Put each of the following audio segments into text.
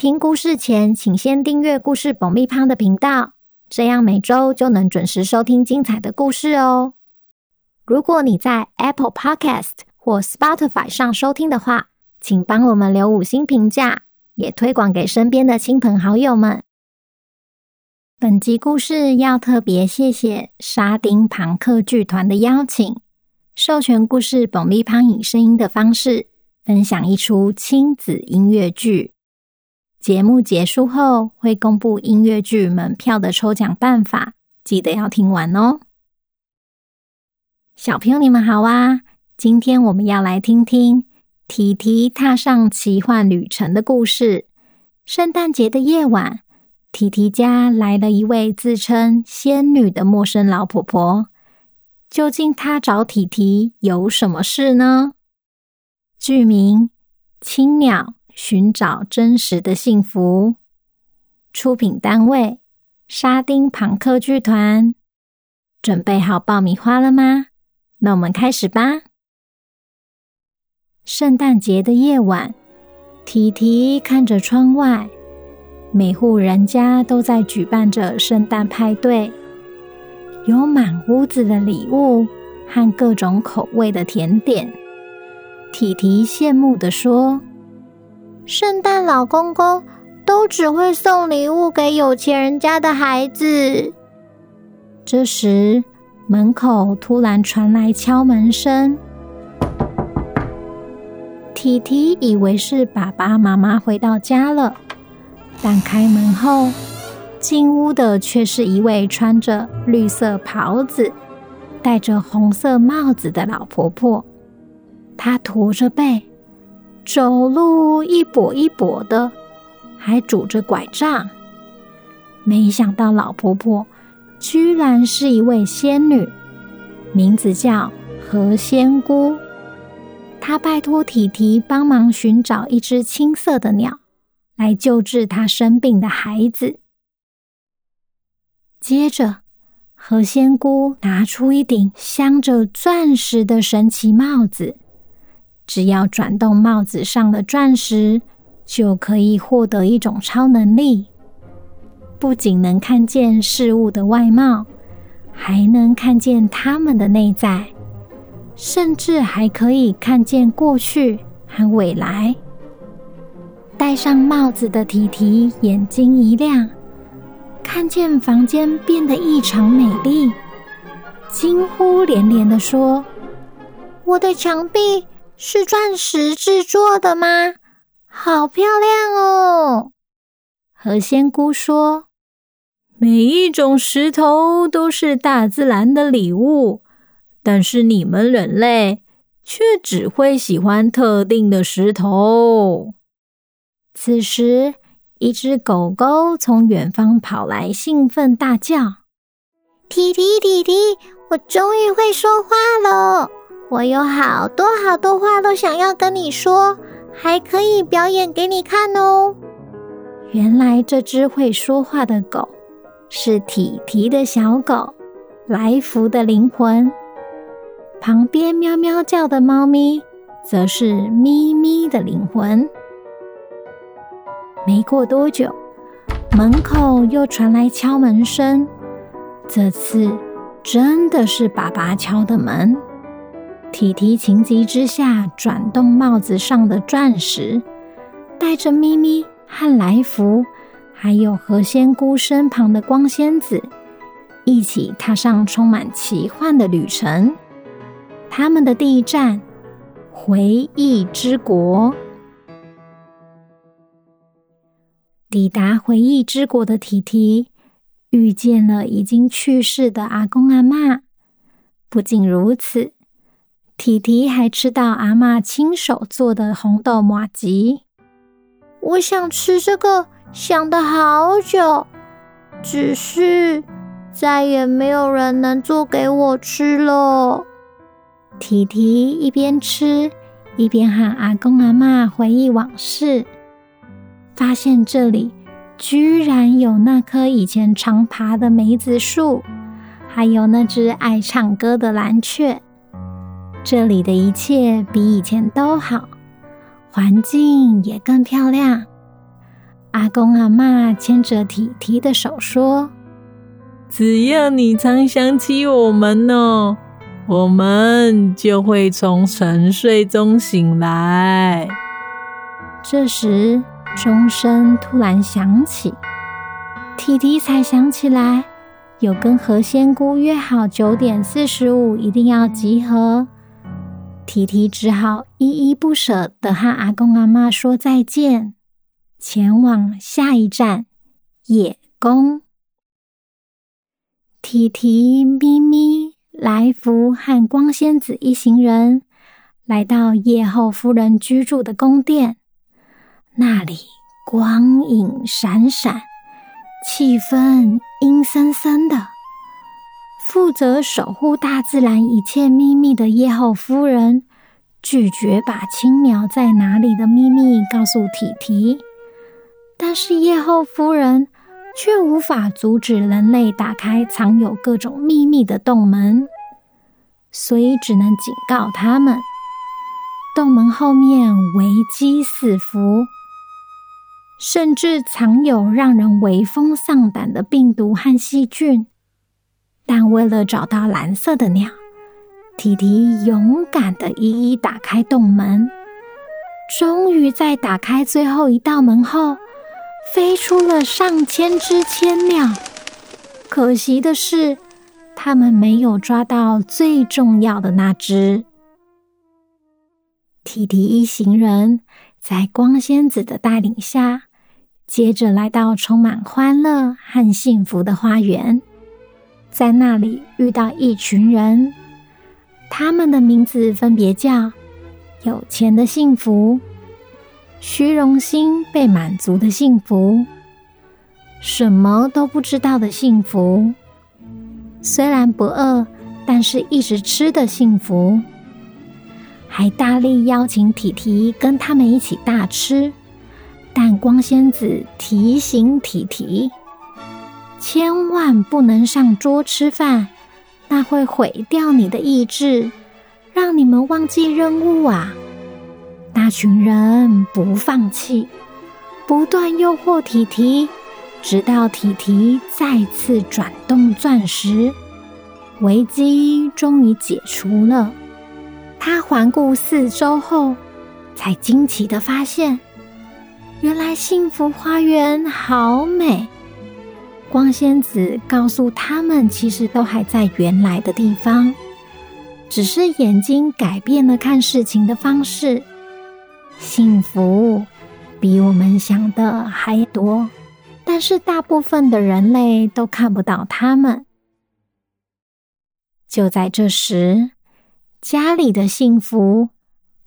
听故事前，请先订阅故事爆米花的频道，这样每周就能准时收听精彩的故事哦。如果你在 Apple Podcast 或 Spotify 上收听的话，请帮我们留五星评价，也推广给身边的亲朋好友们。本集故事要特别谢谢沙丁庞克剧团的邀请，授权故事爆米花以声音的方式分享一出亲子音乐剧。节目结束后会公布音乐剧门票的抽奖办法，记得要听完哦。小朋友，你们好啊！今天我们要来听听提提踏上奇幻旅程的故事。圣诞节的夜晚，提提家来了一位自称仙女的陌生老婆婆。究竟她找提提有什么事呢？剧名《青鸟》。寻找真实的幸福。出品单位：沙丁庞克剧团。准备好爆米花了吗？那我们开始吧。圣诞节的夜晚，提提看着窗外，每户人家都在举办着圣诞派对，有满屋子的礼物和各种口味的甜点。提提羡慕地说。圣诞老公公都只会送礼物给有钱人家的孩子。这时，门口突然传来敲门声。提提以为是爸爸妈妈回到家了，但开门后，进屋的却是一位穿着绿色袍子、戴着红色帽子的老婆婆。她驼着背。走路一跛一跛的，还拄着拐杖。没想到老婆婆居然是一位仙女，名字叫何仙姑。她拜托提提帮忙寻找一只青色的鸟，来救治她生病的孩子。接着，何仙姑拿出一顶镶着钻石的神奇帽子。只要转动帽子上的钻石，就可以获得一种超能力，不仅能看见事物的外貌，还能看见它们的内在，甚至还可以看见过去和未来。戴上帽子的提提眼睛一亮，看见房间变得异常美丽，惊呼连连地说：“我的墙壁！”是钻石制作的吗？好漂亮哦！何仙姑说：“每一种石头都是大自然的礼物，但是你们人类却只会喜欢特定的石头。”此时，一只狗狗从远方跑来，兴奋大叫：“提提提提，我终于会说话了！”我有好多好多话都想要跟你说，还可以表演给你看哦。原来这只会说话的狗是体提的小狗，来福的灵魂。旁边喵喵叫的猫咪则是咪咪的灵魂。没过多久，门口又传来敲门声，这次真的是爸爸敲的门。提提情急之下，转动帽子上的钻石，带着咪咪和来福，还有何仙姑身旁的光仙子，一起踏上充满奇幻的旅程。他们的第一站，回忆之国。抵达回忆之国的提提，遇见了已经去世的阿公阿嬷。不仅如此。提提还吃到阿嬷亲手做的红豆麻吉，我想吃这个，想得好久。只是再也没有人能做给我吃了。提提一边吃，一边和阿公阿嬷回忆往事，发现这里居然有那棵以前常爬的梅子树，还有那只爱唱歌的蓝雀。这里的一切比以前都好，环境也更漂亮。阿公阿妈牵着提提的手说：“只要你常想起我们哦。”我们就会从沉睡中醒来。这时，钟声突然响起，提提才想起来，有跟何仙姑约好九点四十五一定要集合。提提只好依依不舍地和阿公阿嬷说再见，前往下一站野宫。提提咪咪。来福和光仙子一行人来到叶后夫人居住的宫殿，那里光影闪闪，气氛阴森森的。负责守护大自然一切秘密的叶后夫人拒绝把青鸟在哪里的秘密告诉提提，但是叶后夫人。却无法阻止人类打开藏有各种秘密的洞门，所以只能警告他们：洞门后面危机四伏，甚至藏有让人闻风丧胆的病毒和细菌。但为了找到蓝色的鸟，提提勇敢的一一打开洞门，终于在打开最后一道门后。飞出了上千只千鸟，可惜的是，他们没有抓到最重要的那只。提提一行人在光仙子的带领下，接着来到充满欢乐和幸福的花园，在那里遇到一群人，他们的名字分别叫有钱的幸福。虚荣心被满足的幸福，什么都不知道的幸福，虽然不饿，但是一直吃的幸福，还大力邀请提提跟他们一起大吃，但光仙子提醒提提，千万不能上桌吃饭，那会毁掉你的意志，让你们忘记任务啊！那群人不放弃，不断诱惑提提，直到提提再次转动钻石，危机终于解除了。他环顾四周后，才惊奇的发现，原来幸福花园好美。光仙子告诉他们，其实都还在原来的地方，只是眼睛改变了看事情的方式。幸福比我们想的还多，但是大部分的人类都看不到他们。就在这时，家里的幸福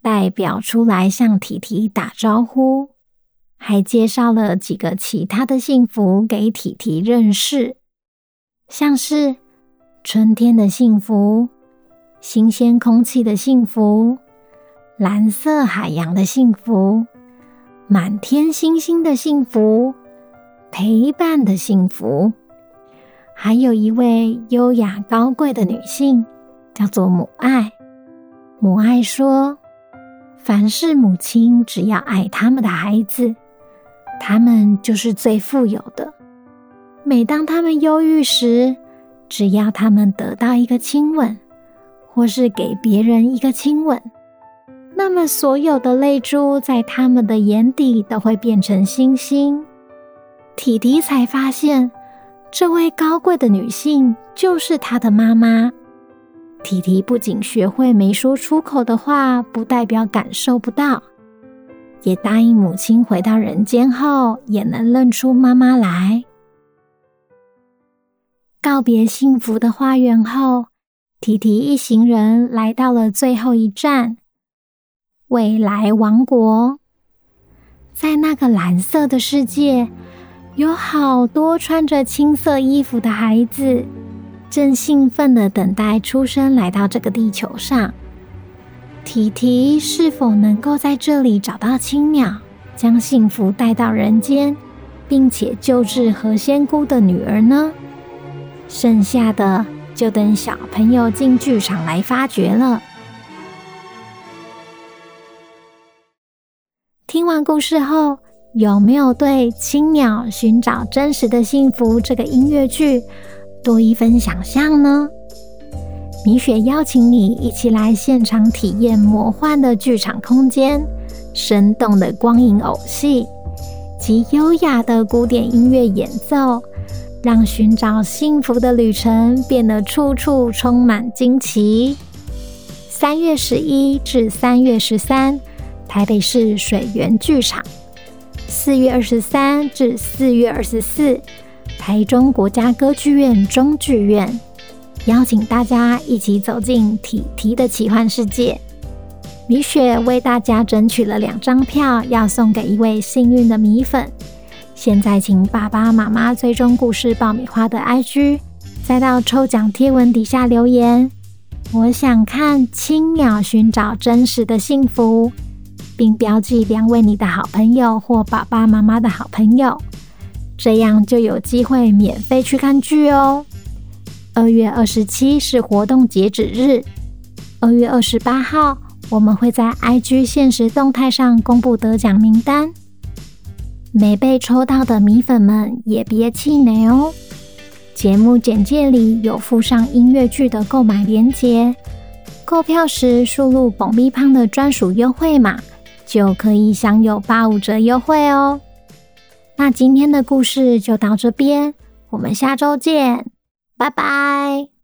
代表出来向提提打招呼，还介绍了几个其他的幸福给提提认识，像是春天的幸福、新鲜空气的幸福。蓝色海洋的幸福，满天星星的幸福，陪伴的幸福，还有一位优雅高贵的女性，叫做母爱。母爱说：“凡是母亲只要爱他们的孩子，他们就是最富有的。每当他们忧郁时，只要他们得到一个亲吻，或是给别人一个亲吻。”那么，所有的泪珠在他们的眼底都会变成星星。提提才发现，这位高贵的女性就是她的妈妈。提提不仅学会没说出口的话，不代表感受不到，也答应母亲回到人间后也能认出妈妈来。告别幸福的花园后，提提一行人来到了最后一站。未来王国，在那个蓝色的世界，有好多穿着青色衣服的孩子，正兴奋地等待出生来到这个地球上。提提是否能够在这里找到青鸟，将幸福带到人间，并且救治何仙姑的女儿呢？剩下的就等小朋友进剧场来发掘了。听完故事后，有没有对《青鸟寻找真实的幸福》这个音乐剧多一分想象呢？米雪邀请你一起来现场体验魔幻的剧场空间、生动的光影偶戏及优雅的古典音乐演奏，让寻找幸福的旅程变得处处充满惊奇。三月十一至三月十三。台北市水源剧场，四月二十三至四月二十四，台中国家歌剧院中剧院，邀请大家一起走进提提的奇幻世界。米雪为大家争取了两张票，要送给一位幸运的米粉。现在请爸爸妈妈追踪故事爆米花的 IG，再到抽奖贴文底下留言。我想看青鸟寻找真实的幸福。并标记两位你的好朋友或爸爸妈妈的好朋友，这样就有机会免费去看剧哦。二月二十七是活动截止日，二月二十八号我们会在 IG 限时动态上公布得奖名单。没被抽到的米粉们也别气馁哦。节目简介里有附上音乐剧的购买链接，购票时输入“爆米花”的专属优惠码。就可以享有八五折优惠哦。那今天的故事就到这边，我们下周见，拜拜。